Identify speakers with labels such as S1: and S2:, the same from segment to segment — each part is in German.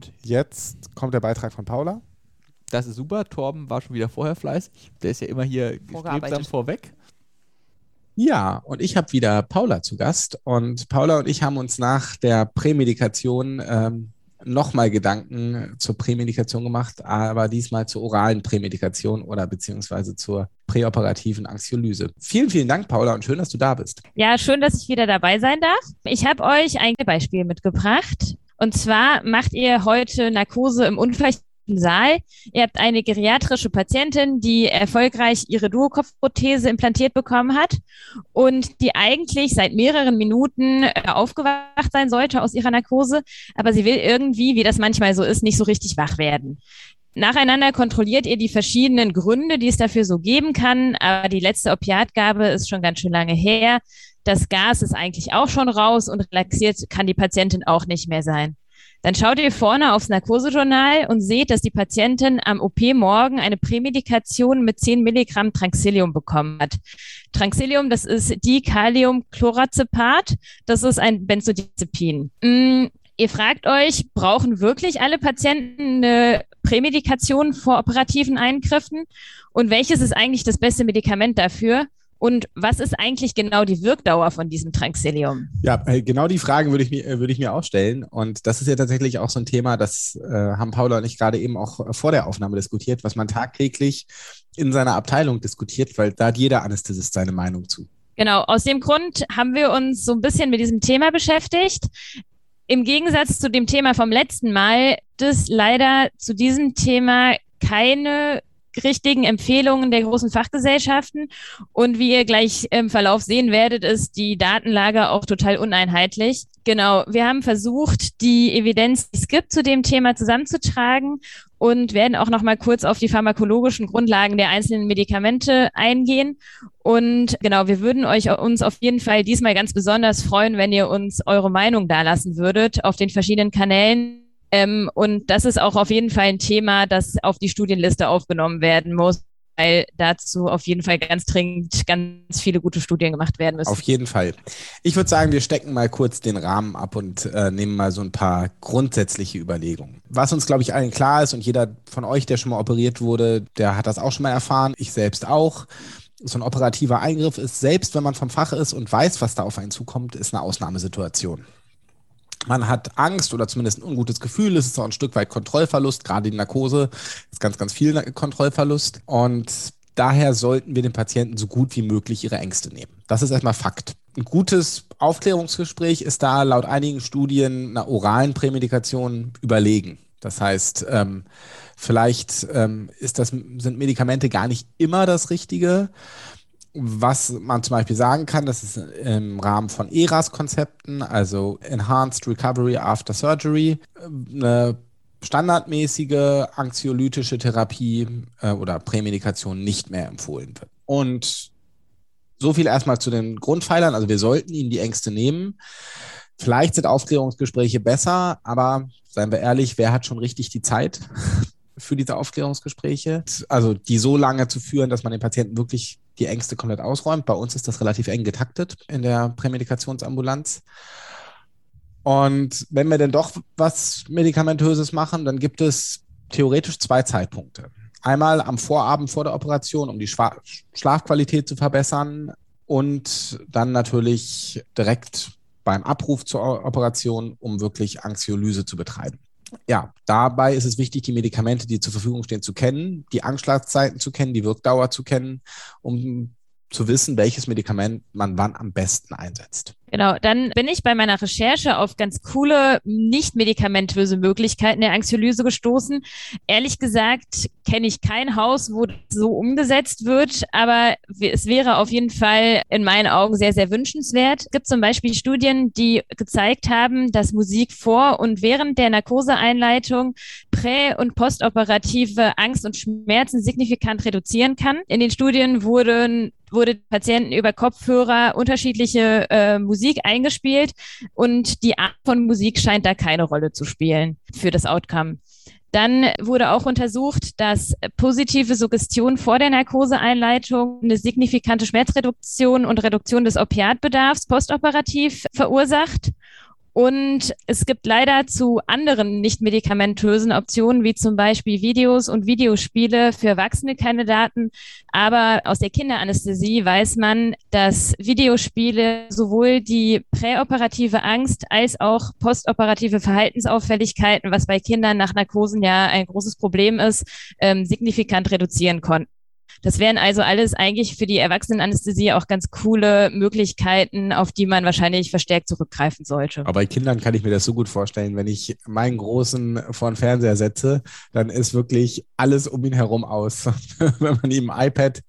S1: Und jetzt kommt der Beitrag von Paula.
S2: Das ist super. Torben war schon wieder vorher fleißig. Der ist ja immer hier strebsam vorweg.
S3: Ja, und ich habe wieder Paula zu Gast. Und Paula und ich haben uns nach der Prämedikation ähm, nochmal Gedanken zur Prämedikation gemacht, aber diesmal zur oralen Prämedikation oder beziehungsweise zur präoperativen Anxiolyse. Vielen, vielen Dank, Paula, und schön, dass du da bist.
S4: Ja, schön, dass ich wieder dabei sein darf. Ich habe euch ein Beispiel mitgebracht. Und zwar macht ihr heute Narkose im Unfall Saal. Ihr habt eine geriatrische Patientin, die erfolgreich ihre Duokopfprothese implantiert bekommen hat und die eigentlich seit mehreren Minuten äh, aufgewacht sein sollte aus ihrer Narkose, aber sie will irgendwie, wie das manchmal so ist, nicht so richtig wach werden. Nacheinander kontrolliert ihr die verschiedenen Gründe, die es dafür so geben kann, aber die letzte Opiatgabe ist schon ganz schön lange her. Das Gas ist eigentlich auch schon raus und relaxiert kann die Patientin auch nicht mehr sein. Dann schaut ihr vorne aufs Narkosejournal und seht, dass die Patientin am OP-Morgen eine Prämedikation mit 10 Milligramm Tranxilium bekommen hat. Tranxilium, das ist Dikaliumchlorazepat, das ist ein Benzodiazepin. Mm, ihr fragt euch, brauchen wirklich alle Patienten eine Prämedikation vor operativen Eingriffen? Und welches ist eigentlich das beste Medikament dafür? Und was ist eigentlich genau die Wirkdauer von diesem Tranxilium?
S3: Ja, äh, genau die Frage würde ich, mir, äh, würde ich mir auch stellen. Und das ist ja tatsächlich auch so ein Thema, das äh, haben Paula und ich gerade eben auch vor der Aufnahme diskutiert, was man tagtäglich in seiner Abteilung diskutiert, weil da hat jeder Anästhesist seine Meinung zu.
S4: Genau, aus dem Grund haben wir uns so ein bisschen mit diesem Thema beschäftigt. Im Gegensatz zu dem Thema vom letzten Mal, das leider zu diesem Thema keine richtigen Empfehlungen der großen Fachgesellschaften. Und wie ihr gleich im Verlauf sehen werdet, ist die Datenlage auch total uneinheitlich. Genau, wir haben versucht, die Evidenz, die es gibt zu dem Thema zusammenzutragen und werden auch noch mal kurz auf die pharmakologischen Grundlagen der einzelnen Medikamente eingehen. Und genau, wir würden euch uns auf jeden Fall diesmal ganz besonders freuen, wenn ihr uns eure Meinung dalassen würdet auf den verschiedenen Kanälen ähm, und das ist auch auf jeden Fall ein Thema, das auf die Studienliste aufgenommen werden muss weil dazu auf jeden Fall ganz dringend ganz viele gute Studien gemacht werden müssen.
S3: Auf jeden Fall. Ich würde sagen, wir stecken mal kurz den Rahmen ab und äh, nehmen mal so ein paar grundsätzliche Überlegungen. Was uns, glaube ich, allen klar ist und jeder von euch, der schon mal operiert wurde, der hat das auch schon mal erfahren, ich selbst auch. So ein operativer Eingriff ist, selbst wenn man vom Fach ist und weiß, was da auf einen zukommt, ist eine Ausnahmesituation man hat Angst oder zumindest ein ungutes Gefühl. Es ist auch ein Stück weit Kontrollverlust. Gerade die Narkose ist ganz, ganz viel Kontrollverlust. Und daher sollten wir den Patienten so gut wie möglich ihre Ängste nehmen. Das ist erstmal Fakt. Ein gutes Aufklärungsgespräch ist da laut einigen Studien einer oralen Prämedikation überlegen. Das heißt, ähm, vielleicht ähm, ist das, sind Medikamente gar nicht immer das Richtige was man zum Beispiel sagen kann, das ist im Rahmen von ERAS-Konzepten, also Enhanced Recovery After Surgery, eine standardmäßige anxiolytische Therapie äh, oder Prämedikation nicht mehr empfohlen wird. Und so viel erstmal zu den Grundpfeilern. Also wir sollten ihnen die Ängste nehmen. Vielleicht sind Aufklärungsgespräche besser, aber seien wir ehrlich, wer hat schon richtig die Zeit für diese Aufklärungsgespräche? Also die so lange zu führen, dass man den Patienten wirklich die Ängste komplett ausräumt. Bei uns ist das relativ eng getaktet in der Prämedikationsambulanz. Und wenn wir denn doch was Medikamentöses machen, dann gibt es theoretisch zwei Zeitpunkte. Einmal am Vorabend vor der Operation, um die Schlafqualität zu verbessern und dann natürlich direkt beim Abruf zur Operation, um wirklich Anxiolyse zu betreiben ja, dabei ist es wichtig, die Medikamente, die zur Verfügung stehen, zu kennen, die Anschlagszeiten zu kennen, die Wirkdauer zu kennen, um zu wissen, welches Medikament man wann am besten einsetzt.
S4: Genau, dann bin ich bei meiner Recherche auf ganz coole, nicht medikamentöse Möglichkeiten der Anxiolyse gestoßen. Ehrlich gesagt kenne ich kein Haus, wo das so umgesetzt wird, aber es wäre auf jeden Fall in meinen Augen sehr, sehr wünschenswert. Es gibt zum Beispiel Studien, die gezeigt haben, dass Musik vor und während der Narkoseeinleitung prä- und postoperative Angst und Schmerzen signifikant reduzieren kann. In den Studien wurden wurde Patienten über Kopfhörer unterschiedliche äh, Musik eingespielt und die Art von Musik scheint da keine Rolle zu spielen für das Outcome. Dann wurde auch untersucht, dass positive Suggestion vor der Narkoseeinleitung eine signifikante Schmerzreduktion und Reduktion des Opiatbedarfs postoperativ verursacht. Und es gibt leider zu anderen nicht medikamentösen Optionen, wie zum Beispiel Videos und Videospiele für Erwachsene keine Daten. Aber aus der Kinderanästhesie weiß man, dass Videospiele sowohl die präoperative Angst als auch postoperative Verhaltensauffälligkeiten, was bei Kindern nach Narkosen ja ein großes Problem ist, ähm, signifikant reduzieren konnten. Das wären also alles eigentlich für die Erwachsenenanästhesie auch ganz coole Möglichkeiten, auf die man wahrscheinlich verstärkt zurückgreifen sollte.
S3: Aber bei Kindern kann ich mir das so gut vorstellen, wenn ich meinen Großen vor den Fernseher setze, dann ist wirklich alles um ihn herum aus. wenn man ihm ein iPad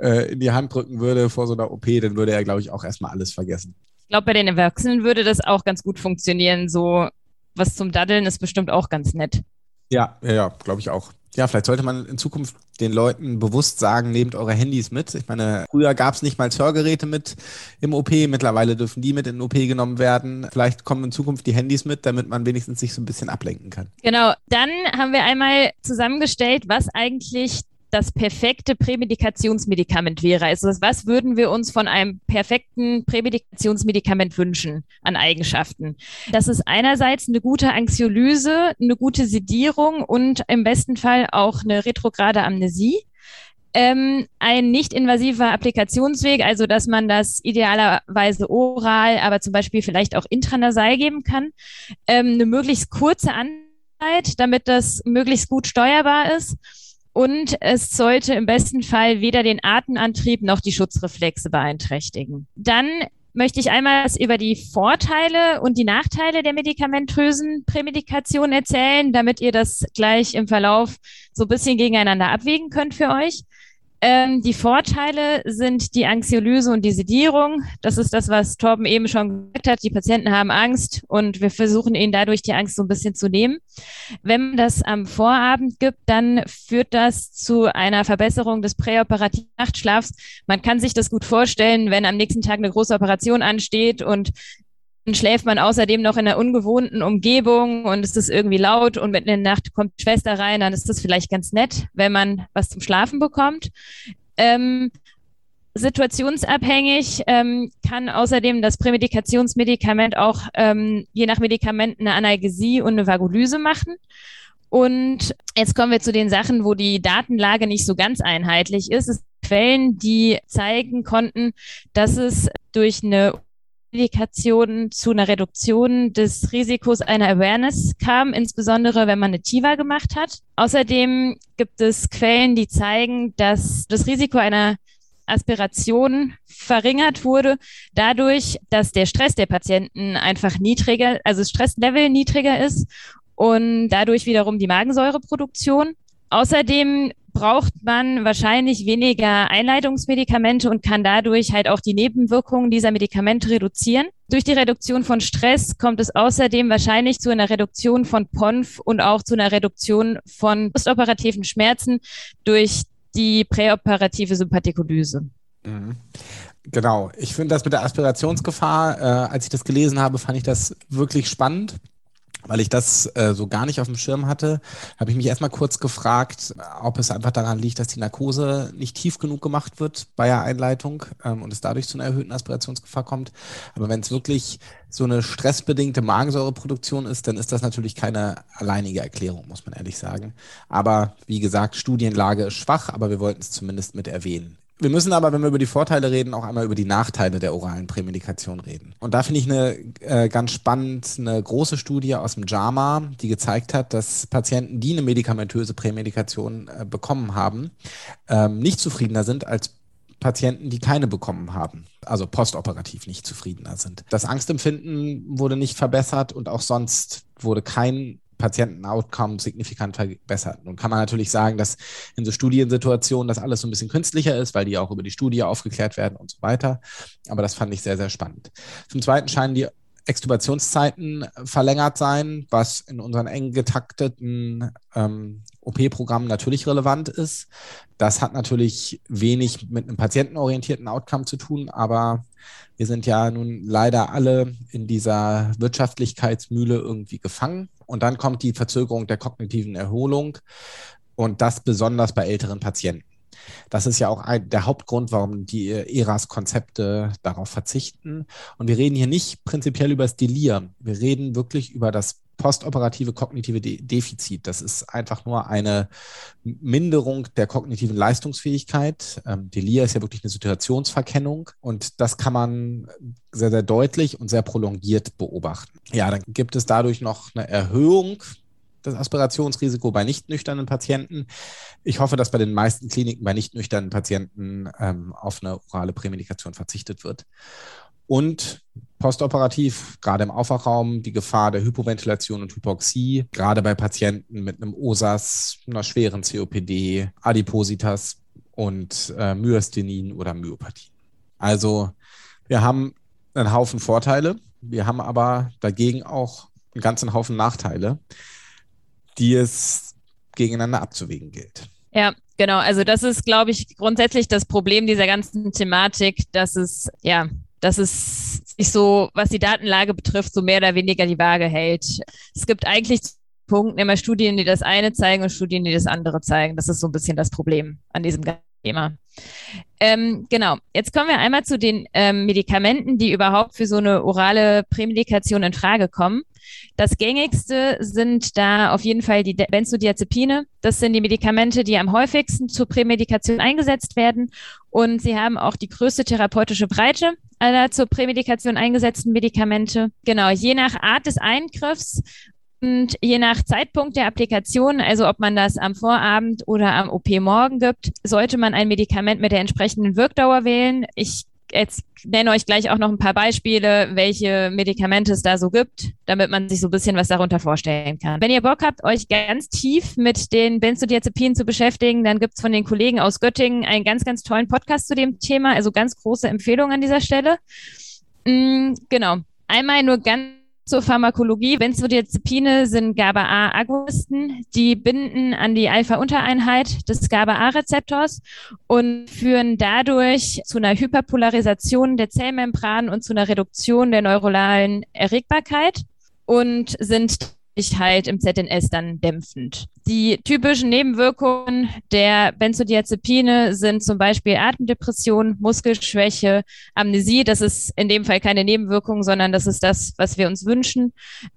S3: äh, in die Hand drücken würde vor so einer OP, dann würde er, glaube ich, auch erstmal alles vergessen.
S4: Ich glaube, bei den Erwachsenen würde das auch ganz gut funktionieren. So was zum Daddeln ist bestimmt auch ganz nett.
S3: Ja, ja, ja glaube ich auch. Ja, vielleicht sollte man in Zukunft den Leuten bewusst sagen, nehmt eure Handys mit. Ich meine, früher gab es nicht mal Hörgeräte mit im OP, mittlerweile dürfen die mit in den OP genommen werden. Vielleicht kommen in Zukunft die Handys mit, damit man wenigstens sich so ein bisschen ablenken kann.
S4: Genau, dann haben wir einmal zusammengestellt, was eigentlich das perfekte Prämedikationsmedikament wäre. Also was würden wir uns von einem perfekten Prämedikationsmedikament wünschen an Eigenschaften? Das ist einerseits eine gute Anxiolyse, eine gute Sedierung und im besten Fall auch eine retrograde Amnesie. Ähm, ein nicht-invasiver Applikationsweg, also dass man das idealerweise oral, aber zum Beispiel vielleicht auch intranasal geben kann. Ähm, eine möglichst kurze Anzeit, damit das möglichst gut steuerbar ist und es sollte im besten Fall weder den Atemantrieb noch die Schutzreflexe beeinträchtigen. Dann möchte ich einmal über die Vorteile und die Nachteile der medikamentösen Prämedikation erzählen, damit ihr das gleich im Verlauf so ein bisschen gegeneinander abwägen könnt für euch. Ähm, die Vorteile sind die Anxiolyse und die Sedierung. Das ist das, was Torben eben schon gesagt hat. Die Patienten haben Angst und wir versuchen ihnen dadurch die Angst so ein bisschen zu nehmen. Wenn man das am Vorabend gibt, dann führt das zu einer Verbesserung des präoperativen Nachtschlafs. Man kann sich das gut vorstellen, wenn am nächsten Tag eine große Operation ansteht und schläft man außerdem noch in einer ungewohnten Umgebung und es ist irgendwie laut und mitten in der Nacht kommt Schwester rein, dann ist das vielleicht ganz nett, wenn man was zum Schlafen bekommt. Ähm, situationsabhängig ähm, kann außerdem das Prämedikationsmedikament auch ähm, je nach Medikament eine Analgesie und eine Vagolyse machen. Und jetzt kommen wir zu den Sachen, wo die Datenlage nicht so ganz einheitlich ist. Es Quellen, die zeigen konnten, dass es durch eine Indikationen zu einer Reduktion des Risikos einer Awareness kam, insbesondere wenn man eine TIVA gemacht hat. Außerdem gibt es Quellen, die zeigen, dass das Risiko einer Aspiration verringert wurde, dadurch, dass der Stress der Patienten einfach niedriger, also Stresslevel niedriger ist und dadurch wiederum die Magensäureproduktion. Außerdem braucht man wahrscheinlich weniger Einleitungsmedikamente und kann dadurch halt auch die Nebenwirkungen dieser Medikamente reduzieren. Durch die Reduktion von Stress kommt es außerdem wahrscheinlich zu einer Reduktion von PONF und auch zu einer Reduktion von postoperativen Schmerzen durch die präoperative Sympathikolyse. Mhm.
S3: Genau. Ich finde das mit der Aspirationsgefahr, äh, als ich das gelesen habe, fand ich das wirklich spannend weil ich das äh, so gar nicht auf dem Schirm hatte, habe ich mich erstmal kurz gefragt, ob es einfach daran liegt, dass die Narkose nicht tief genug gemacht wird bei der Einleitung ähm, und es dadurch zu einer erhöhten Aspirationsgefahr kommt. Aber wenn es wirklich so eine stressbedingte Magensäureproduktion ist, dann ist das natürlich keine alleinige Erklärung, muss man ehrlich sagen. Aber wie gesagt, Studienlage ist schwach, aber wir wollten es zumindest mit erwähnen. Wir müssen aber, wenn wir über die Vorteile reden, auch einmal über die Nachteile der oralen Prämedikation reden. Und da finde ich eine äh, ganz spannend, eine große Studie aus dem JAMA, die gezeigt hat, dass Patienten, die eine medikamentöse Prämedikation äh, bekommen haben, ähm, nicht zufriedener sind als Patienten, die keine bekommen haben, also postoperativ nicht zufriedener sind. Das Angstempfinden wurde nicht verbessert und auch sonst wurde kein Patienten-Outcome signifikant verbessert. Nun kann man natürlich sagen, dass in so Studiensituationen das alles so ein bisschen künstlicher ist, weil die auch über die Studie aufgeklärt werden und so weiter. Aber das fand ich sehr, sehr spannend. Zum Zweiten scheinen die Extubationszeiten verlängert sein, was in unseren eng getakteten ähm, OP-Programmen natürlich relevant ist. Das hat natürlich wenig mit einem patientenorientierten Outcome zu tun, aber wir sind ja nun leider alle in dieser Wirtschaftlichkeitsmühle irgendwie gefangen. Und dann kommt die Verzögerung der kognitiven Erholung und das besonders bei älteren Patienten. Das ist ja auch ein, der Hauptgrund, warum die ERAS-Konzepte darauf verzichten. Und wir reden hier nicht prinzipiell über das Delir. Wir reden wirklich über das postoperative kognitive De Defizit. Das ist einfach nur eine Minderung der kognitiven Leistungsfähigkeit. Ähm, Delir ist ja wirklich eine Situationsverkennung und das kann man sehr, sehr deutlich und sehr prolongiert beobachten. Ja, dann gibt es dadurch noch eine Erhöhung das Aspirationsrisiko bei nicht nüchternen Patienten. Ich hoffe, dass bei den meisten Kliniken bei nicht nüchternen Patienten ähm, auf eine orale Prämedikation verzichtet wird. Und postoperativ, gerade im Aufwachraum, die Gefahr der Hypoventilation und Hypoxie, gerade bei Patienten mit einem OSAS, einer schweren COPD, Adipositas und äh, Myasthenin oder Myopathie. Also wir haben einen Haufen Vorteile, wir haben aber dagegen auch einen ganzen Haufen Nachteile, die es gegeneinander abzuwägen gilt.
S4: Ja, genau. Also das ist, glaube ich, grundsätzlich das Problem dieser ganzen Thematik, dass es ja dass es sich so, was die Datenlage betrifft, so mehr oder weniger die Waage hält. Es gibt eigentlich Punkte, immer Studien, die das eine zeigen und Studien, die das andere zeigen. Das ist so ein bisschen das Problem an diesem Thema. Ähm, genau, jetzt kommen wir einmal zu den ähm, Medikamenten, die überhaupt für so eine orale Prämedikation in Frage kommen. Das gängigste sind da auf jeden Fall die Benzodiazepine. Das sind die Medikamente, die am häufigsten zur Prämedikation eingesetzt werden. Und sie haben auch die größte therapeutische Breite aller zur Prämedikation eingesetzten Medikamente. Genau, je nach Art des Eingriffs und je nach Zeitpunkt der Applikation, also ob man das am Vorabend oder am OP-Morgen gibt, sollte man ein Medikament mit der entsprechenden Wirkdauer wählen. Ich jetzt nenne euch gleich auch noch ein paar Beispiele, welche Medikamente es da so gibt, damit man sich so ein bisschen was darunter vorstellen kann. Wenn ihr Bock habt, euch ganz tief mit den Benzodiazepinen zu beschäftigen, dann gibt es von den Kollegen aus Göttingen einen ganz, ganz tollen Podcast zu dem Thema. Also ganz große Empfehlung an dieser Stelle. Mhm, genau. Einmal nur ganz zur Pharmakologie. Benzodiazepine sind GABA-A-Agonisten. Die binden an die Alpha-Untereinheit des GABA-A-Rezeptors und führen dadurch zu einer Hyperpolarisation der Zellmembran und zu einer Reduktion der neuronalen Erregbarkeit und sind halt im ZNS dann dämpfend. Die typischen Nebenwirkungen der Benzodiazepine sind zum Beispiel Atemdepression, Muskelschwäche, Amnesie. Das ist in dem Fall keine Nebenwirkung, sondern das ist das, was wir uns wünschen.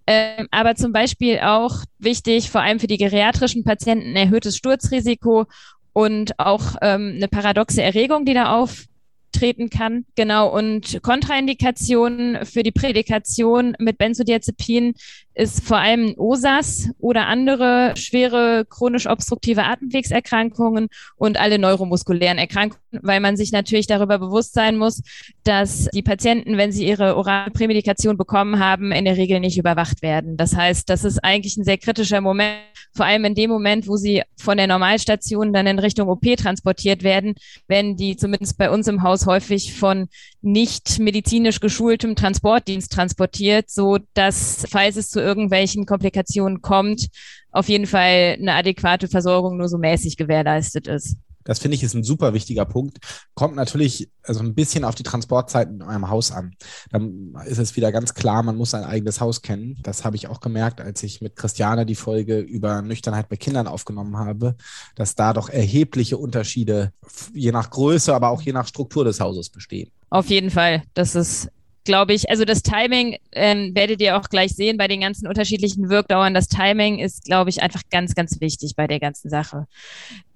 S4: Ähm, aber zum Beispiel auch wichtig, vor allem für die geriatrischen Patienten, erhöhtes Sturzrisiko und auch ähm, eine paradoxe Erregung, die da auf treten kann. Genau, und Kontraindikationen für die Prädikation mit Benzodiazepin ist vor allem OSAS oder andere schwere chronisch obstruktive Atemwegserkrankungen und alle neuromuskulären Erkrankungen, weil man sich natürlich darüber bewusst sein muss, dass die Patienten, wenn sie ihre orale Prämedikation bekommen haben, in der Regel nicht überwacht werden. Das heißt, das ist eigentlich ein sehr kritischer Moment, vor allem in dem Moment, wo sie von der Normalstation dann in Richtung OP transportiert werden, wenn die zumindest bei uns im Haus häufig von nicht medizinisch geschultem Transportdienst transportiert, so dass, falls es zu irgendwelchen Komplikationen kommt, auf jeden Fall eine adäquate Versorgung nur so mäßig gewährleistet ist.
S3: Das finde ich ist ein super wichtiger Punkt. Kommt natürlich also ein bisschen auf die Transportzeiten in eurem Haus an. Dann ist es wieder ganz klar, man muss sein eigenes Haus kennen. Das habe ich auch gemerkt, als ich mit Christiane die Folge über Nüchternheit bei Kindern aufgenommen habe, dass da doch erhebliche Unterschiede je nach Größe, aber auch je nach Struktur des Hauses bestehen.
S4: Auf jeden Fall. Das ist glaube ich, also das Timing ähm, werdet ihr auch gleich sehen bei den ganzen unterschiedlichen Wirkdauern. Das Timing ist, glaube ich, einfach ganz, ganz wichtig bei der ganzen Sache.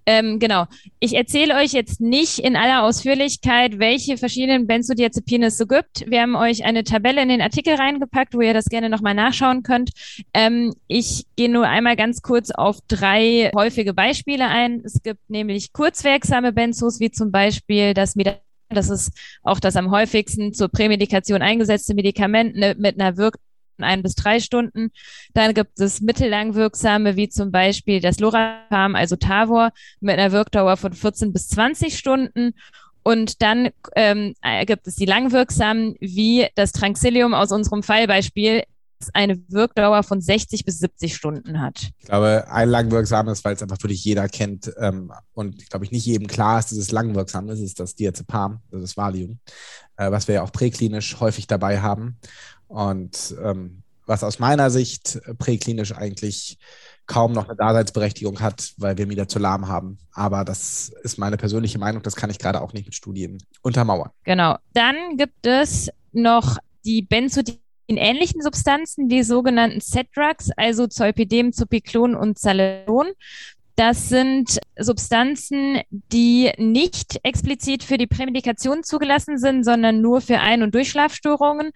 S4: Ähm, genau. Ich erzähle euch jetzt nicht in aller Ausführlichkeit, welche verschiedenen Benzodiazepine es so gibt. Wir haben euch eine Tabelle in den Artikel reingepackt, wo ihr das gerne nochmal nachschauen könnt. Ähm, ich gehe nur einmal ganz kurz auf drei häufige Beispiele ein. Es gibt nämlich kurzwirksame Benzos, wie zum Beispiel das Medikament das ist auch das am häufigsten zur Prämedikation eingesetzte Medikament ne, mit einer Wirkung ein bis drei Stunden. Dann gibt es mittellang wirksame, wie zum Beispiel das Lorapam, also Tavor, mit einer Wirkdauer von 14 bis 20 Stunden. Und dann ähm, gibt es die langwirksamen, wie das Tranxilium aus unserem Fallbeispiel, eine Wirkdauer von 60 bis 70 Stunden hat.
S3: Ich glaube, ein langwirksames, weil es einfach wirklich jeder kennt ähm, und glaube ich nicht jedem klar ist, dass es langwirksam ist, ist das Diazepam, also das Valium, äh, was wir ja auch präklinisch häufig dabei haben. Und ähm, was aus meiner Sicht präklinisch eigentlich kaum noch eine Daseinsberechtigung hat, weil wir Midazolam haben. Aber das ist meine persönliche Meinung, das kann ich gerade auch nicht mit Studien untermauern.
S4: Genau. Dann gibt es noch die Benzodiazepin-ähnlichen Substanzen, die sogenannten Z-Drugs, also Zolpidem, Zupiklon und Zalon. Das sind Substanzen, die nicht explizit für die Prämedikation zugelassen sind, sondern nur für Ein- und Durchschlafstörungen.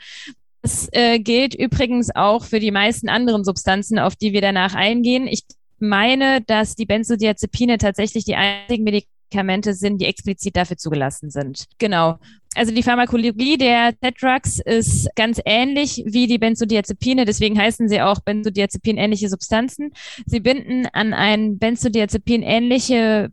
S4: Das äh, gilt übrigens auch für die meisten anderen Substanzen, auf die wir danach eingehen. Ich meine, dass die Benzodiazepine tatsächlich die einzigen Medikamente sind, die explizit dafür zugelassen sind. Genau. Also die Pharmakologie der Z-Drugs ist ganz ähnlich wie die Benzodiazepine, deswegen heißen sie auch Benzodiazepin-ähnliche Substanzen. Sie binden an ein Benzodiazepin-ähnliche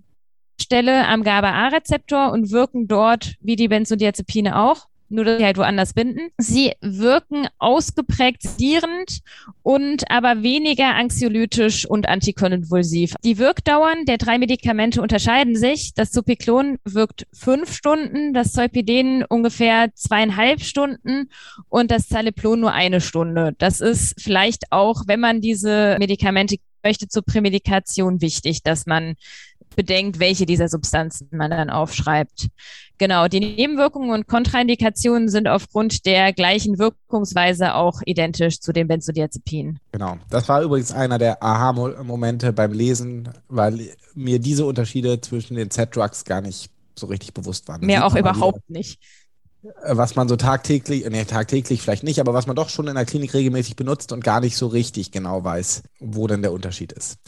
S4: Stelle am GABA-A-Rezeptor und wirken dort wie die Benzodiazepine auch nur dass sie halt woanders binden. Sie wirken ausgeprägt sedierend und aber weniger anxiolytisch und antikonvulsiv. Die Wirkdauern der drei Medikamente unterscheiden sich. Das Zupiklon wirkt fünf Stunden, das Zolpidem ungefähr zweieinhalb Stunden und das Zaleplon nur eine Stunde. Das ist vielleicht auch, wenn man diese Medikamente möchte, zur Prämedikation wichtig, dass man bedenkt, welche dieser Substanzen man dann aufschreibt. Genau, die Nebenwirkungen und Kontraindikationen sind aufgrund der gleichen Wirkungsweise auch identisch zu den Benzodiazepinen.
S3: Genau, das war übrigens einer der Aha-Momente beim Lesen, weil mir diese Unterschiede zwischen den Z-Drugs gar nicht so richtig bewusst waren.
S4: Mir auch überhaupt nicht
S3: äh, was man so tagtäglich, nee, tagtäglich vielleicht nicht, aber was man doch schon in der Klinik regelmäßig benutzt und gar nicht so richtig genau weiß, wo denn der Unterschied ist.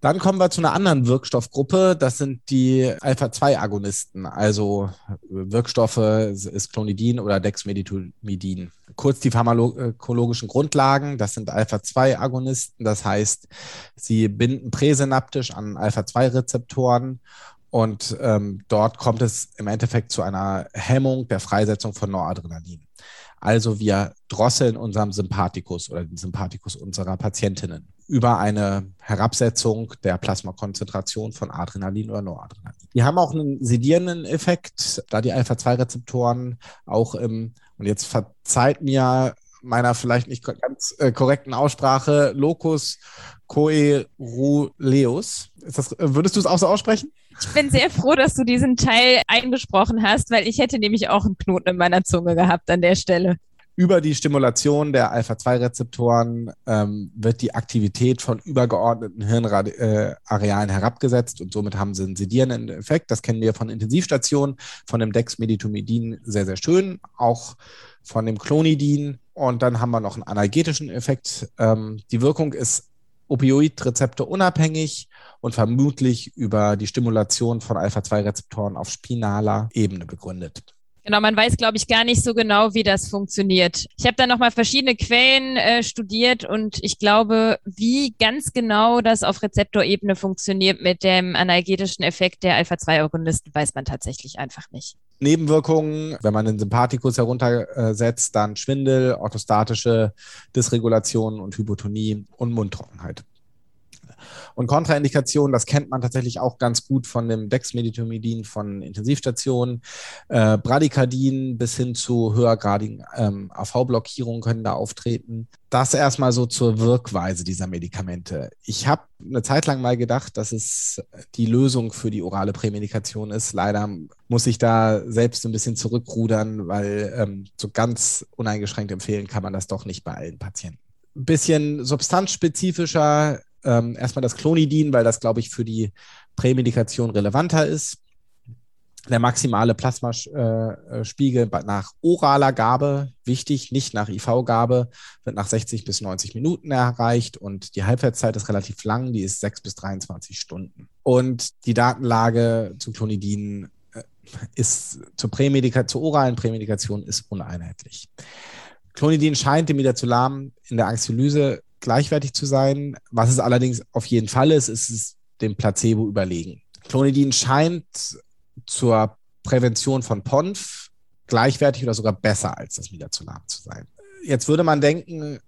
S3: Dann kommen wir zu einer anderen Wirkstoffgruppe. Das sind die Alpha-2-Agonisten, also äh, Wirkstoffe ist Clonidin oder Dexmedetomidin. Kurz die pharmakologischen Grundlagen. Das sind Alpha-2-Agonisten. Das heißt, sie binden präsynaptisch an Alpha-2-Rezeptoren und ähm, dort kommt es im Endeffekt zu einer Hemmung der Freisetzung von Noradrenalin. Also wir drosseln unserem Sympathikus oder den Sympathikus unserer Patientinnen über eine Herabsetzung der Plasmakonzentration von Adrenalin oder Noradrenalin. Die haben auch einen sedierenden Effekt, da die Alpha-2-Rezeptoren auch im, und jetzt verzeiht mir meiner vielleicht nicht ganz äh, korrekten Aussprache, Locus coeruleus. Das, würdest du es auch so aussprechen?
S4: Ich bin sehr froh, dass du diesen Teil eingesprochen hast, weil ich hätte nämlich auch einen Knoten in meiner Zunge gehabt an der Stelle.
S3: Über die Stimulation der Alpha-2-Rezeptoren ähm, wird die Aktivität von übergeordneten Hirnarealen äh, herabgesetzt und somit haben sie einen sedierenden Effekt. Das kennen wir von Intensivstationen, von dem Dexmedetomidin sehr, sehr schön, auch von dem Clonidin. Und dann haben wir noch einen analgetischen Effekt. Ähm, die Wirkung ist Opioidrezeptor unabhängig und vermutlich über die Stimulation von Alpha-2-Rezeptoren auf spinaler Ebene begründet.
S4: Genau, man weiß, glaube ich, gar nicht so genau, wie das funktioniert. Ich habe da nochmal verschiedene Quellen äh, studiert und ich glaube, wie ganz genau das auf Rezeptorebene funktioniert mit dem analgetischen Effekt der Alpha-2-Agonisten, weiß man tatsächlich einfach nicht.
S3: Nebenwirkungen, wenn man den Sympathikus heruntersetzt, dann Schwindel, orthostatische Dysregulation und Hypotonie und Mundtrockenheit. Und Kontraindikationen, das kennt man tatsächlich auch ganz gut von dem Dexmedetomidin von Intensivstationen. Äh, Bradykardien bis hin zu höhergradigen ähm, AV-Blockierungen können da auftreten. Das erstmal so zur Wirkweise dieser Medikamente. Ich habe eine Zeit lang mal gedacht, dass es die Lösung für die orale Prämedikation ist. Leider muss ich da selbst ein bisschen zurückrudern, weil ähm, so ganz uneingeschränkt empfehlen kann man das doch nicht bei allen Patienten. Bisschen substanzspezifischer ähm, erstmal das Clonidin, weil das, glaube ich, für Prämedikation relevanter ist. Der maximale Plasmaspiegel äh, nach oraler Gabe, wichtig, nicht nach IV-Gabe, wird nach 60 bis 90 Minuten erreicht und die Halbwertszeit ist relativ lang, die ist 6 bis 23 Stunden. Und die Datenlage zu Clonidin äh, ist zur, Prämedika zur oralen Prämedikation ist uneinheitlich. Clonidin scheint dem Midazolam in der Anxiolyse gleichwertig zu sein. Was es allerdings auf jeden Fall ist, ist es dem Placebo überlegen. Clonidin scheint zur Prävention von PONF gleichwertig oder sogar besser als das Midazolam zu sein. Jetzt würde man denken,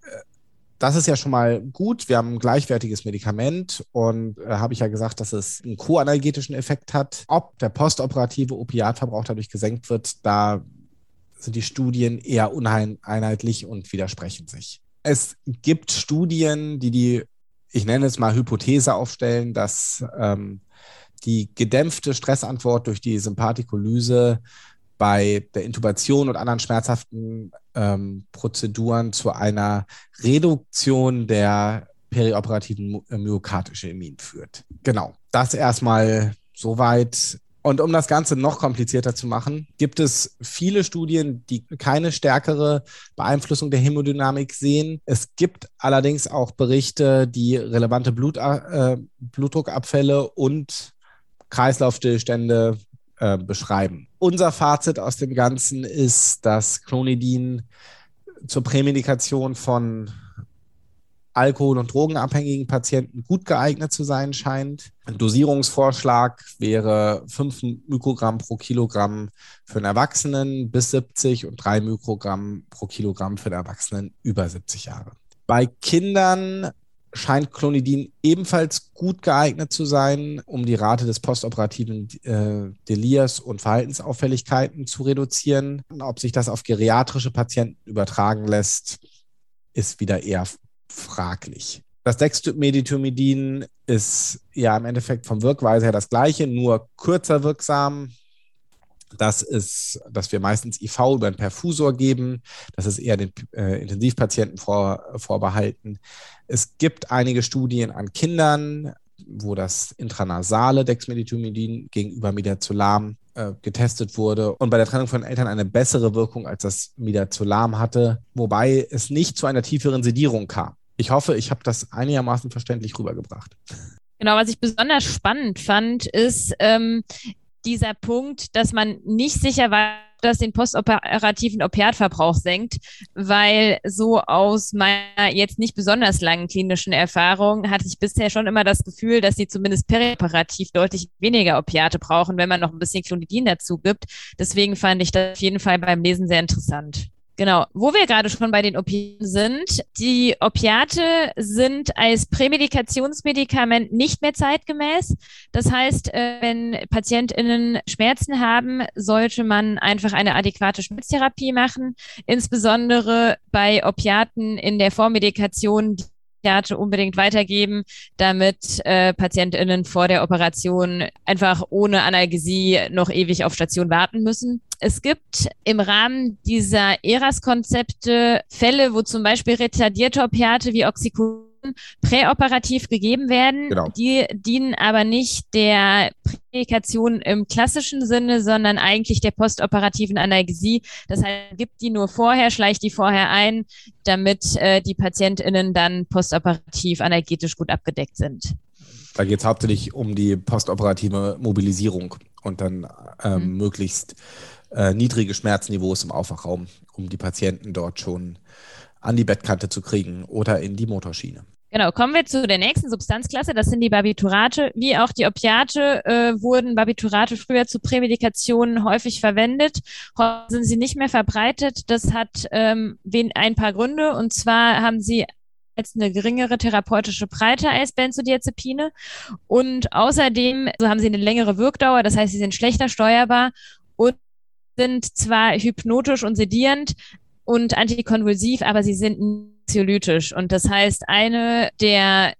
S3: das ist ja schon mal gut. Wir haben ein gleichwertiges Medikament und äh, habe ich ja gesagt, dass es einen koanalgetischen Effekt hat. Ob der postoperative Opiatverbrauch dadurch gesenkt wird, da sind die Studien eher uneinheitlich und widersprechen sich. Es gibt Studien, die die ich nenne es mal Hypothese aufstellen, dass ähm, die gedämpfte Stressantwort durch die Sympathikolyse bei der Intubation und anderen schmerzhaften ähm, Prozeduren zu einer Reduktion der perioperativen Myokardischämien führt. Genau, das erstmal soweit. Und um das Ganze noch komplizierter zu machen, gibt es viele Studien, die keine stärkere Beeinflussung der Hämodynamik sehen. Es gibt allerdings auch Berichte, die relevante Blut, äh, Blutdruckabfälle und Kreislaufstillstände äh, beschreiben. Unser Fazit aus dem Ganzen ist, dass Clonidin zur Prämedikation von Alkohol- und drogenabhängigen Patienten gut geeignet zu sein scheint. Ein Dosierungsvorschlag wäre 5 Mikrogramm pro Kilogramm für einen Erwachsenen bis 70 und 3 Mikrogramm pro Kilogramm für einen Erwachsenen über 70 Jahre. Bei Kindern scheint Clonidin ebenfalls gut geeignet zu sein, um die Rate des postoperativen äh, Delirs und Verhaltensauffälligkeiten zu reduzieren. Ob sich das auf geriatrische Patienten übertragen lässt, ist wieder eher fraglich. Das Dexmedetomidin ist ja im Endeffekt vom Wirkweise her das gleiche, nur kürzer wirksam, das ist, dass wir meistens IV über einen Perfusor geben. Das ist eher den äh, Intensivpatienten vor, vorbehalten. Es gibt einige Studien an Kindern, wo das intranasale Dexmedetomidin gegenüber Midazolam äh, getestet wurde und bei der Trennung von Eltern eine bessere Wirkung als das Midazolam hatte, wobei es nicht zu einer tieferen Sedierung kam. Ich hoffe, ich habe das einigermaßen verständlich rübergebracht.
S4: Genau, was ich besonders spannend fand, ist, ähm, dieser Punkt, dass man nicht sicher war, dass den postoperativen Opiatverbrauch senkt, weil so aus meiner jetzt nicht besonders langen klinischen Erfahrung hatte ich bisher schon immer das Gefühl, dass sie zumindest perioperativ deutlich weniger Opiate brauchen, wenn man noch ein bisschen Clonidin dazu gibt. Deswegen fand ich das auf jeden Fall beim Lesen sehr interessant. Genau, wo wir gerade schon bei den Opiaten sind. Die Opiate sind als Prämedikationsmedikament nicht mehr zeitgemäß. Das heißt, äh, wenn PatientInnen Schmerzen haben, sollte man einfach eine adäquate Schmerztherapie machen. Insbesondere bei Opiaten in der Vormedikation, die Opiate unbedingt weitergeben, damit äh, PatientInnen vor der Operation einfach ohne Analgesie noch ewig auf Station warten müssen. Es gibt im Rahmen dieser ERAS-Konzepte Fälle, wo zum Beispiel retardierte Opiate wie Oxycodon präoperativ gegeben werden. Genau. Die dienen aber nicht der Prädikation im klassischen Sinne, sondern eigentlich der postoperativen Analgesie. Das heißt, gibt die nur vorher, schleicht die vorher ein, damit äh, die PatientInnen dann postoperativ analgetisch gut abgedeckt sind.
S3: Da geht es hauptsächlich um die postoperative Mobilisierung und dann ähm, mhm. möglichst äh, niedrige Schmerzniveaus im Aufwachraum, um die Patienten dort schon an die Bettkante zu kriegen oder in die Motorschiene.
S4: Genau, kommen wir zu der nächsten Substanzklasse. Das sind die Barbiturate. Wie auch die Opiate äh, wurden Barbiturate früher zu Prämedikationen häufig verwendet. Heute sind sie nicht mehr verbreitet. Das hat ähm, ein paar Gründe. Und zwar haben sie als eine geringere therapeutische Breite als Benzodiazepine. Und außerdem so haben sie eine längere Wirkdauer. Das heißt, sie sind schlechter steuerbar und sind zwar hypnotisch und sedierend und antikonvulsiv, aber sie sind anxiolytisch. Und das heißt, eine der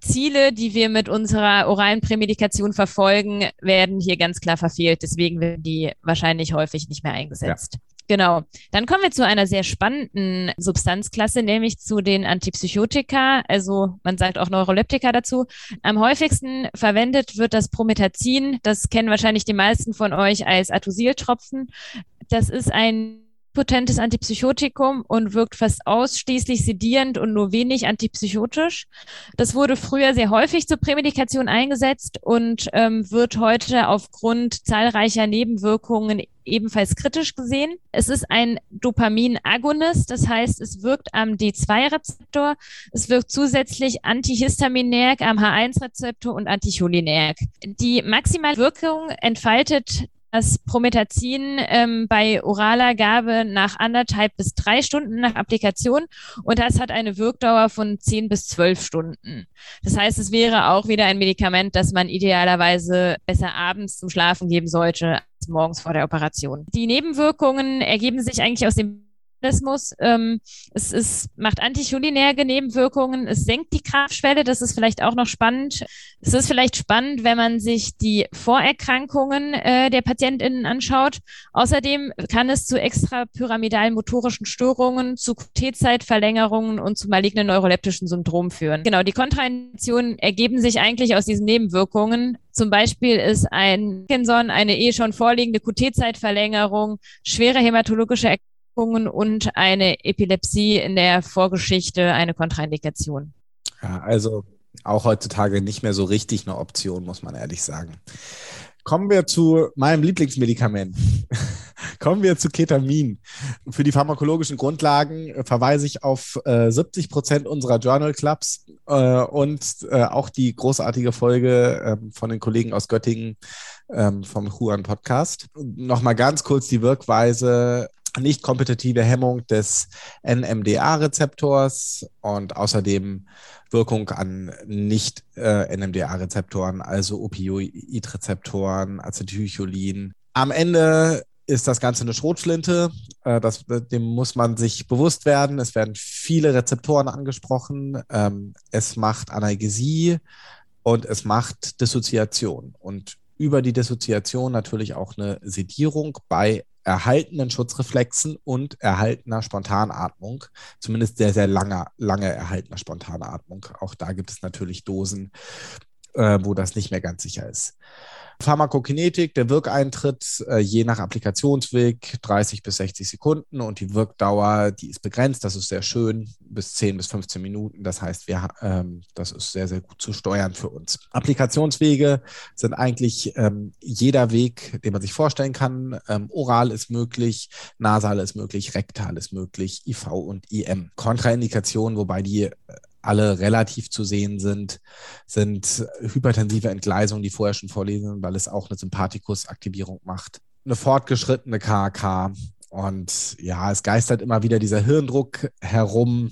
S4: Ziele, die wir mit unserer oralen Prämedikation verfolgen, werden hier ganz klar verfehlt. Deswegen werden die wahrscheinlich häufig nicht mehr eingesetzt. Ja. Genau. Dann kommen wir zu einer sehr spannenden Substanzklasse, nämlich zu den Antipsychotika, also man sagt auch Neuroleptika dazu. Am häufigsten verwendet wird das Prometazin. Das kennen wahrscheinlich die meisten von euch als Atosiltropfen. Das ist ein potentes Antipsychotikum und wirkt fast ausschließlich sedierend und nur wenig antipsychotisch. Das wurde früher sehr häufig zur Prämedikation eingesetzt und ähm, wird heute aufgrund zahlreicher Nebenwirkungen ebenfalls kritisch gesehen. Es ist ein Dopamin-Agonist, das heißt, es wirkt am D2-Rezeptor, es wirkt zusätzlich antihistaminerg am H1-Rezeptor und anticholinerg. Die maximale Wirkung entfaltet das Prometazin ähm, bei oraler Gabe nach anderthalb bis drei Stunden nach Applikation und das hat eine Wirkdauer von zehn bis zwölf Stunden. Das heißt, es wäre auch wieder ein Medikament, das man idealerweise besser abends zum Schlafen geben sollte als morgens vor der Operation. Die Nebenwirkungen ergeben sich eigentlich aus dem Ähm, es ist, macht anticholinerge Nebenwirkungen, es senkt die Kraftschwelle, das ist vielleicht auch noch spannend. Es ist vielleicht spannend, wenn man sich die Vorerkrankungen äh, der PatientInnen anschaut. Außerdem kann es zu extrapyramidalen motorischen Störungen, zu T-Zeitverlängerungen und zu malignen neuroleptischen Syndromen führen. Genau, die Kontraindikationen ergeben sich eigentlich aus diesen Nebenwirkungen. Zum Beispiel ist ein Parkinson eine eh schon vorliegende QT-Zeitverlängerung, schwere hämatologische Erkrankungen und eine Epilepsie in der Vorgeschichte eine Kontraindikation.
S3: Ja, also auch heutzutage nicht mehr so richtig eine Option, muss man ehrlich sagen. Kommen wir zu meinem Lieblingsmedikament. Kommen wir zu Ketamin. Für die pharmakologischen Grundlagen äh, verweise ich auf äh, 70 Prozent unserer Journal Clubs äh, und äh, auch die großartige Folge ähm, von den Kollegen aus Göttingen ähm, vom Huan Podcast. Nochmal ganz kurz die Wirkweise nicht kompetitive Hemmung des NMDA-Rezeptors und außerdem Wirkung an nicht äh, also Opioid-Rezeptoren, Acetylcholin. Am Ende ist das Ganze eine Schrotflinte. Äh, das, dem muss man sich bewusst werden. Es werden viele Rezeptoren angesprochen. Ähm, es macht Analgesie und es macht Dissoziation. Und über die Dissoziation natürlich auch eine Sedierung bei erhaltenen Schutzreflexen und erhaltener Spontanatmung, zumindest sehr, sehr lange, lange erhaltener Spontanatmung. Auch da gibt es natürlich Dosen, äh, wo das nicht mehr ganz sicher ist. Pharmakokinetik, der Wirkeintritt äh, je nach Applikationsweg 30 bis 60 Sekunden und die Wirkdauer, die ist begrenzt, das ist sehr schön, bis 10 bis 15 Minuten. Das heißt, wir, ähm, das ist sehr, sehr gut zu steuern für uns. Applikationswege sind eigentlich ähm, jeder Weg, den man sich vorstellen kann. Ähm, oral ist möglich, nasal ist möglich, rektal ist möglich, IV und IM. Kontraindikationen, wobei die äh, alle relativ zu sehen sind, sind hypertensive Entgleisungen, die vorher schon vorlesen, weil es auch eine Sympathikusaktivierung macht. Eine fortgeschrittene KK. Und ja, es geistert immer wieder dieser Hirndruck herum,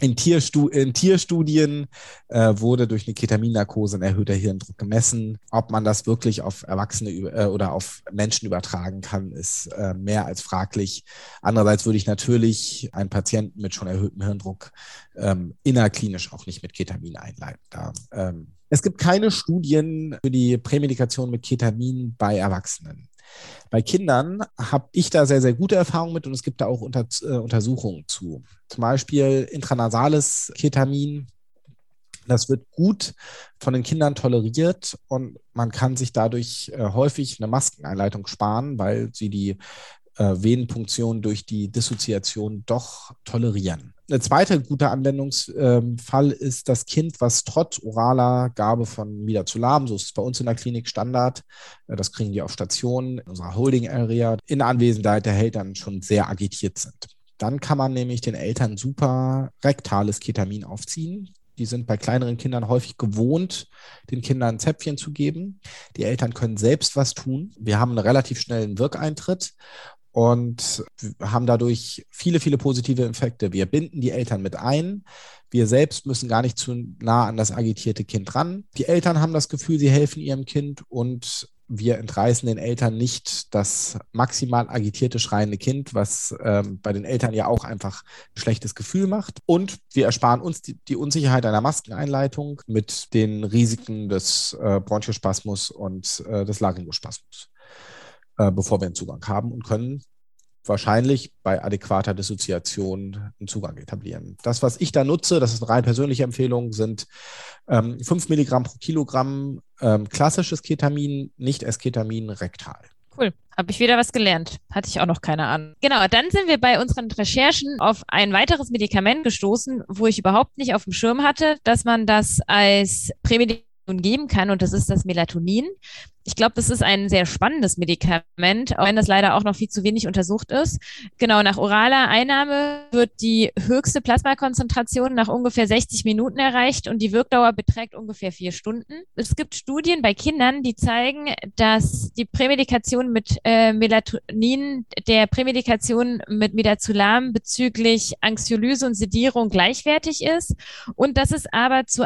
S3: in, Tierstu in Tierstudien äh, wurde durch eine Ketaminnarkose ein erhöhter Hirndruck gemessen. Ob man das wirklich auf Erwachsene äh, oder auf Menschen übertragen kann, ist äh, mehr als fraglich. Andererseits würde ich natürlich einen Patienten mit schon erhöhtem Hirndruck ähm, innerklinisch auch nicht mit Ketamin einleiten. Da, ähm, es gibt keine Studien für die Prämedikation mit Ketamin bei Erwachsenen. Bei Kindern habe ich da sehr, sehr gute Erfahrungen mit und es gibt da auch unter, äh, Untersuchungen zu. Zum Beispiel intranasales Ketamin. Das wird gut von den Kindern toleriert und man kann sich dadurch äh, häufig eine Maskeneinleitung sparen, weil sie die äh, Venenpunktion durch die Dissoziation doch tolerieren. Eine zweite gute Anwendungsfall ähm, ist das Kind, was trotz oraler Gabe von Midazolam, so ist es bei uns in der Klinik Standard, äh, das kriegen die auf Station in unserer Holding Area, in Anwesenheit der Eltern schon sehr agitiert sind. Dann kann man nämlich den Eltern super rektales Ketamin aufziehen. Die sind bei kleineren Kindern häufig gewohnt, den Kindern Zäpfchen zu geben. Die Eltern können selbst was tun. Wir haben einen relativ schnellen Wirkeintritt und haben dadurch viele, viele positive Effekte. Wir binden die Eltern mit ein. Wir selbst müssen gar nicht zu nah an das agitierte Kind ran. Die Eltern haben das Gefühl, sie helfen ihrem Kind und wir entreißen den Eltern nicht das maximal agitierte, schreiende Kind, was ähm, bei den Eltern ja auch einfach ein schlechtes Gefühl macht. Und wir ersparen uns die, die Unsicherheit einer Maskeneinleitung mit den Risiken des äh, Bronchospasmus und äh, des Laryngospasmus. Äh, bevor wir einen Zugang haben und können wahrscheinlich bei adäquater Dissoziation einen Zugang etablieren. Das, was ich da nutze, das ist eine rein persönliche Empfehlung, sind ähm, 5 Milligramm pro Kilogramm ähm, klassisches Ketamin, nicht Esketamin rektal.
S4: Cool, habe ich wieder was gelernt. Hatte ich auch noch keine Ahnung. Genau, dann sind wir bei unseren Recherchen auf ein weiteres Medikament gestoßen, wo ich überhaupt nicht auf dem Schirm hatte, dass man das als Prämedikament geben kann und das ist das Melatonin. Ich glaube, das ist ein sehr spannendes Medikament, auch wenn das leider auch noch viel zu wenig untersucht ist. Genau, nach oraler Einnahme wird die höchste Plasmakonzentration nach ungefähr 60 Minuten erreicht und die Wirkdauer beträgt ungefähr vier Stunden. Es gibt Studien bei Kindern, die zeigen, dass die Prämedikation mit äh, Melatonin der Prämedikation mit Midazolam bezüglich Anxiolyse und Sedierung gleichwertig ist und dass es aber zu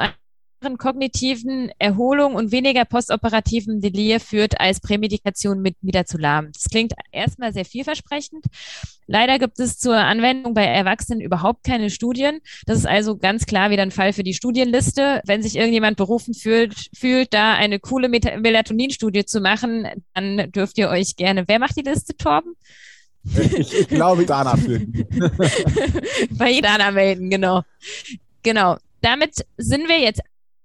S4: kognitiven Erholung und weniger postoperativen Delir führt als Prämedikation mit Midazolam. Das klingt erstmal sehr vielversprechend. Leider gibt es zur Anwendung bei Erwachsenen überhaupt keine Studien. Das ist also ganz klar wieder ein Fall für die Studienliste. Wenn sich irgendjemand berufen fühlt, fühlt da eine coole Melatonin-Studie zu machen, dann dürft ihr euch gerne. Wer macht die Liste, Torben?
S3: Ich, ich glaube, Dana führt.
S4: Bei Dana melden, genau. Genau. Damit sind wir jetzt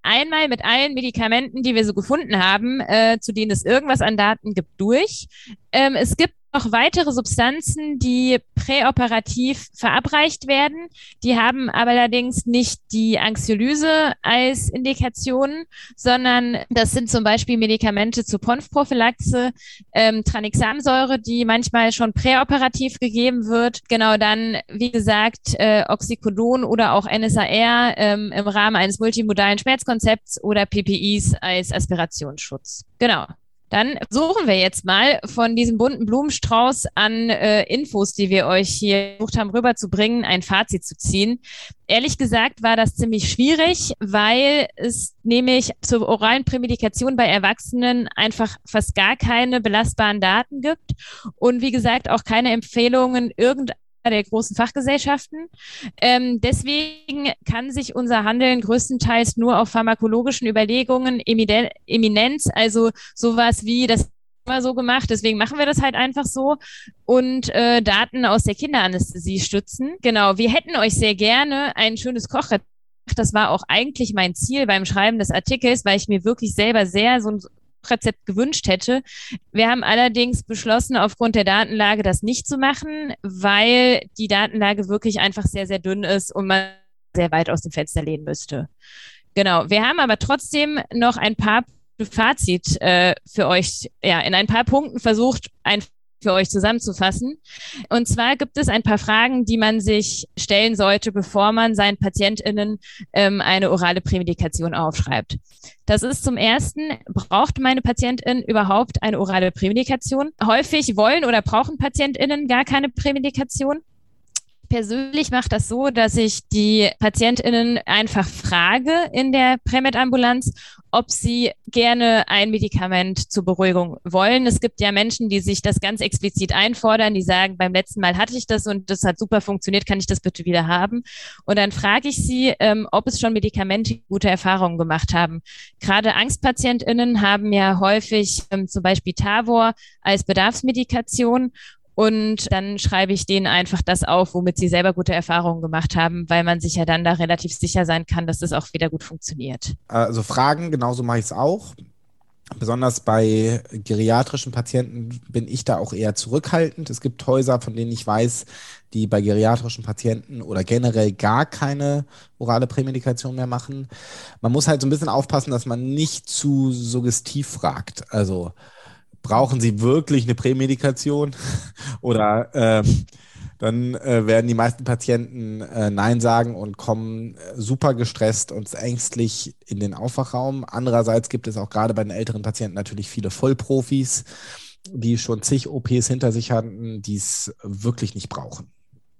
S4: einmal mit allen Medikamenten, die wir so gefunden haben, äh, zu denen es irgendwas an Daten gibt, durch. Ähm, es gibt noch weitere Substanzen, die präoperativ verabreicht werden. Die haben aber allerdings nicht die Anxiolyse als Indikation, sondern das sind zum Beispiel Medikamente zur Ponfprophylaxe, ähm, Tranexamsäure, die manchmal schon präoperativ gegeben wird. Genau dann, wie gesagt, äh, Oxycodon oder auch NSAR ähm, im Rahmen eines multimodalen Schmerzkonzepts oder PPIs als Aspirationsschutz. Genau. Dann suchen wir jetzt mal von diesem bunten Blumenstrauß an äh, Infos, die wir euch hier versucht haben rüberzubringen, ein Fazit zu ziehen. Ehrlich gesagt war das ziemlich schwierig, weil es nämlich zur oralen Prämedikation bei Erwachsenen einfach fast gar keine belastbaren Daten gibt und wie gesagt auch keine Empfehlungen irgendeiner der großen Fachgesellschaften. Ähm, deswegen kann sich unser Handeln größtenteils nur auf pharmakologischen Überlegungen, Eminenz, also sowas wie das immer so gemacht, deswegen machen wir das halt einfach so und äh, Daten aus der Kinderanästhesie stützen. Genau, wir hätten euch sehr gerne ein schönes Kochrezept das war auch eigentlich mein Ziel beim Schreiben des Artikels, weil ich mir wirklich selber sehr so ein Rezept gewünscht hätte. Wir haben allerdings beschlossen, aufgrund der Datenlage das nicht zu machen, weil die Datenlage wirklich einfach sehr, sehr dünn ist und man sehr weit aus dem Fenster lehnen müsste. Genau. Wir haben aber trotzdem noch ein paar Fazit äh, für euch, ja, in ein paar Punkten versucht, ein für euch zusammenzufassen. Und zwar gibt es ein paar Fragen, die man sich stellen sollte, bevor man seinen PatientInnen ähm, eine orale Prämedikation aufschreibt. Das ist zum ersten, braucht meine PatientIn überhaupt eine orale Prämedikation? Häufig wollen oder brauchen PatientInnen gar keine Prämedikation persönlich mache das so, dass ich die PatientInnen einfach frage in der Prämed-Ambulanz, ob sie gerne ein Medikament zur Beruhigung wollen. Es gibt ja Menschen, die sich das ganz explizit einfordern, die sagen, beim letzten Mal hatte ich das und das hat super funktioniert, kann ich das bitte wieder haben? Und dann frage ich sie, ähm, ob es schon Medikamente gute Erfahrungen gemacht haben. Gerade AngstpatientInnen haben ja häufig ähm, zum Beispiel Tavor als Bedarfsmedikation und dann schreibe ich denen einfach das auf, womit sie selber gute Erfahrungen gemacht haben, weil man sich ja dann da relativ sicher sein kann, dass es auch wieder gut funktioniert.
S3: Also Fragen, genauso mache ich es auch. Besonders bei geriatrischen Patienten bin ich da auch eher zurückhaltend. Es gibt Häuser, von denen ich weiß, die bei geriatrischen Patienten oder generell gar keine orale Prämedikation mehr machen. Man muss halt so ein bisschen aufpassen, dass man nicht zu suggestiv fragt. Also brauchen sie wirklich eine Prämedikation? Oder ähm, dann äh, werden die meisten Patienten äh, Nein sagen und kommen äh, super gestresst und ängstlich in den Aufwachraum. Andererseits gibt es auch gerade bei den älteren Patienten natürlich viele Vollprofis, die schon zig OPs hinter sich hatten, die es wirklich nicht brauchen,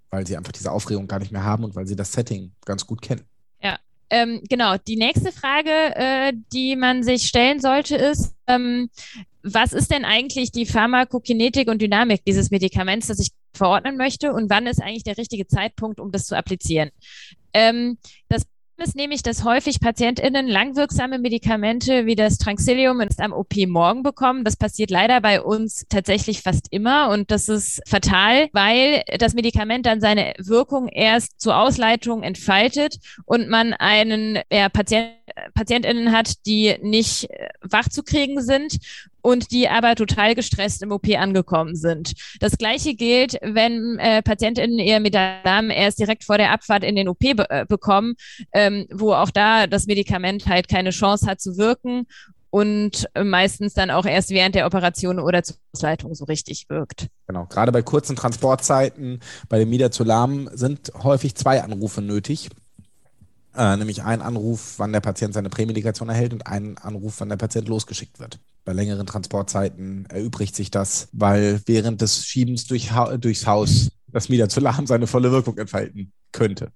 S3: weil sie einfach diese Aufregung gar nicht mehr haben und weil sie das Setting ganz gut kennen.
S4: Ja, ähm, genau. Die nächste Frage, äh, die man sich stellen sollte, ist, ähm, was ist denn eigentlich die Pharmakokinetik und Dynamik dieses Medikaments, das ich verordnen möchte und wann ist eigentlich der richtige Zeitpunkt, um das zu applizieren? Ähm, das ist nämlich, dass häufig PatientInnen langwirksame Medikamente wie das Tranxilium am OP morgen bekommen. Das passiert leider bei uns tatsächlich fast immer und das ist fatal, weil das Medikament dann seine Wirkung erst zur Ausleitung entfaltet und man einen ja, Patient, PatientInnen hat, die nicht wach zu kriegen sind und die aber total gestresst im OP angekommen sind. Das gleiche gilt, wenn äh, PatientInnen ihr Medikament erst direkt vor der Abfahrt in den OP be äh, bekommen, ähm, wo auch da das Medikament halt keine Chance hat zu wirken und meistens dann auch erst während der Operation oder zur Ausleitung so richtig wirkt.
S3: Genau, gerade bei kurzen Transportzeiten bei dem Midazolam sind häufig zwei Anrufe nötig. Äh, nämlich ein Anruf, wann der Patient seine Prämedikation erhält und ein Anruf, wann der Patient losgeschickt wird. Bei längeren Transportzeiten erübrigt sich das, weil während des Schiebens durch ha durchs Haus das Midazolam seine volle Wirkung entfalten könnte.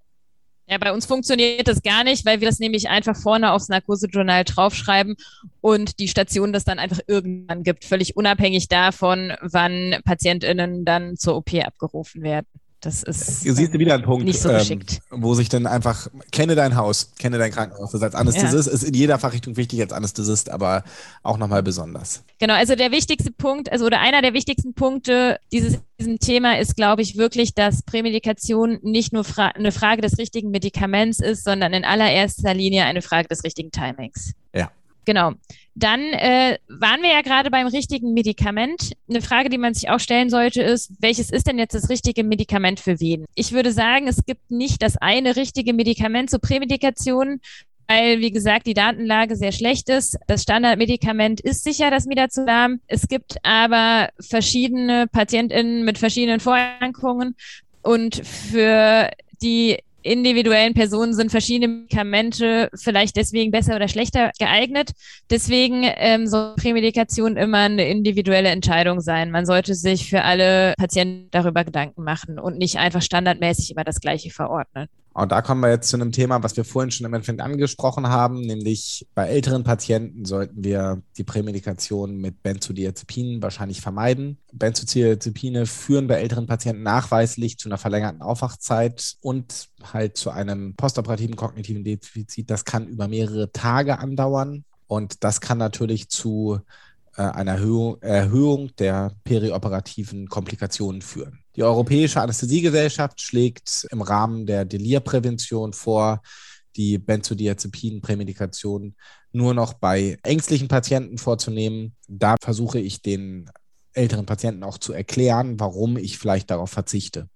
S4: Ja, bei uns funktioniert das gar nicht, weil wir das nämlich einfach vorne aufs Narkosejournal draufschreiben und die Station das dann einfach irgendwann gibt, völlig unabhängig davon, wann PatientInnen dann zur OP abgerufen werden. Das ist
S3: siehst du wieder einen Punkt,
S4: nicht so
S3: ähm,
S4: geschickt.
S3: wo sich dann einfach, kenne dein Haus, kenne dein Krankenhaus. Das als Anästhesist ist in jeder Fachrichtung wichtig als Anästhesist, aber auch nochmal besonders.
S4: Genau, also der wichtigste Punkt, also oder einer der wichtigsten Punkte dieses diesem Thema ist, glaube ich, wirklich, dass Prämedikation nicht nur fra eine Frage des richtigen Medikaments ist, sondern in allererster Linie eine Frage des richtigen Timings.
S3: Ja.
S4: Genau. Dann äh, waren wir ja gerade beim richtigen Medikament. Eine Frage, die man sich auch stellen sollte, ist, welches ist denn jetzt das richtige Medikament für wen? Ich würde sagen, es gibt nicht das eine richtige Medikament zur Prämedikation, weil, wie gesagt, die Datenlage sehr schlecht ist. Das Standardmedikament ist sicher das Midazolam. Es gibt aber verschiedene PatientInnen mit verschiedenen Vorerkrankungen und für die individuellen Personen sind verschiedene Medikamente vielleicht deswegen besser oder schlechter geeignet. Deswegen ähm, soll Prämedikation immer eine individuelle Entscheidung sein. Man sollte sich für alle Patienten darüber Gedanken machen und nicht einfach standardmäßig immer das Gleiche verordnen.
S3: Und da kommen wir jetzt zu einem Thema, was wir vorhin schon im Endeffekt angesprochen haben, nämlich bei älteren Patienten sollten wir die Prämedikation mit Benzodiazepinen wahrscheinlich vermeiden. Benzodiazepine führen bei älteren Patienten nachweislich zu einer verlängerten Aufwachzeit und halt zu einem postoperativen kognitiven Defizit. Das kann über mehrere Tage andauern und das kann natürlich zu einer Erhöhung, Erhöhung der perioperativen Komplikationen führen. Die Europäische Anästhesiegesellschaft schlägt im Rahmen der Delirprävention vor, die Benzodiazepin-Prämedikation nur noch bei ängstlichen Patienten vorzunehmen. Da versuche ich den älteren Patienten auch zu erklären, warum ich vielleicht darauf verzichte.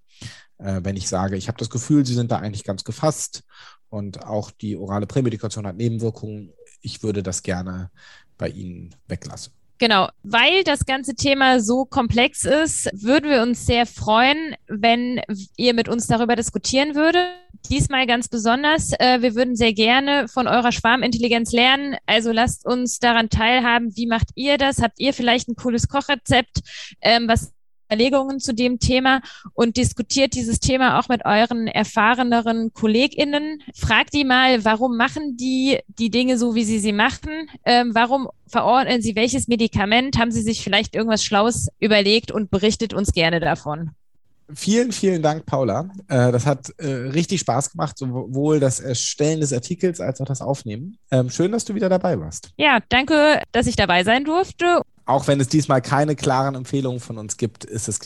S3: Äh, wenn ich sage, ich habe das Gefühl, sie sind da eigentlich ganz gefasst und auch die orale Prämedikation hat Nebenwirkungen, ich würde das gerne bei Ihnen weglassen.
S4: Genau, weil das ganze Thema so komplex ist, würden wir uns sehr freuen, wenn ihr mit uns darüber diskutieren würdet. Diesmal ganz besonders. Äh, wir würden sehr gerne von eurer Schwarmintelligenz lernen. Also lasst uns daran teilhaben. Wie macht ihr das? Habt ihr vielleicht ein cooles Kochrezept, ähm, was Überlegungen zu dem Thema und diskutiert dieses Thema auch mit euren erfahreneren KollegInnen. Fragt die mal, warum machen die die Dinge so, wie sie sie machen? Ähm, warum verordnen sie welches Medikament? Haben sie sich vielleicht irgendwas Schlaues überlegt und berichtet uns gerne davon?
S3: Vielen, vielen Dank, Paula. Äh, das hat äh, richtig Spaß gemacht, sowohl das Erstellen des Artikels als auch das Aufnehmen. Ähm, schön, dass du wieder dabei warst.
S4: Ja, danke, dass ich dabei sein durfte.
S3: Auch wenn es diesmal keine klaren Empfehlungen von uns gibt, ist es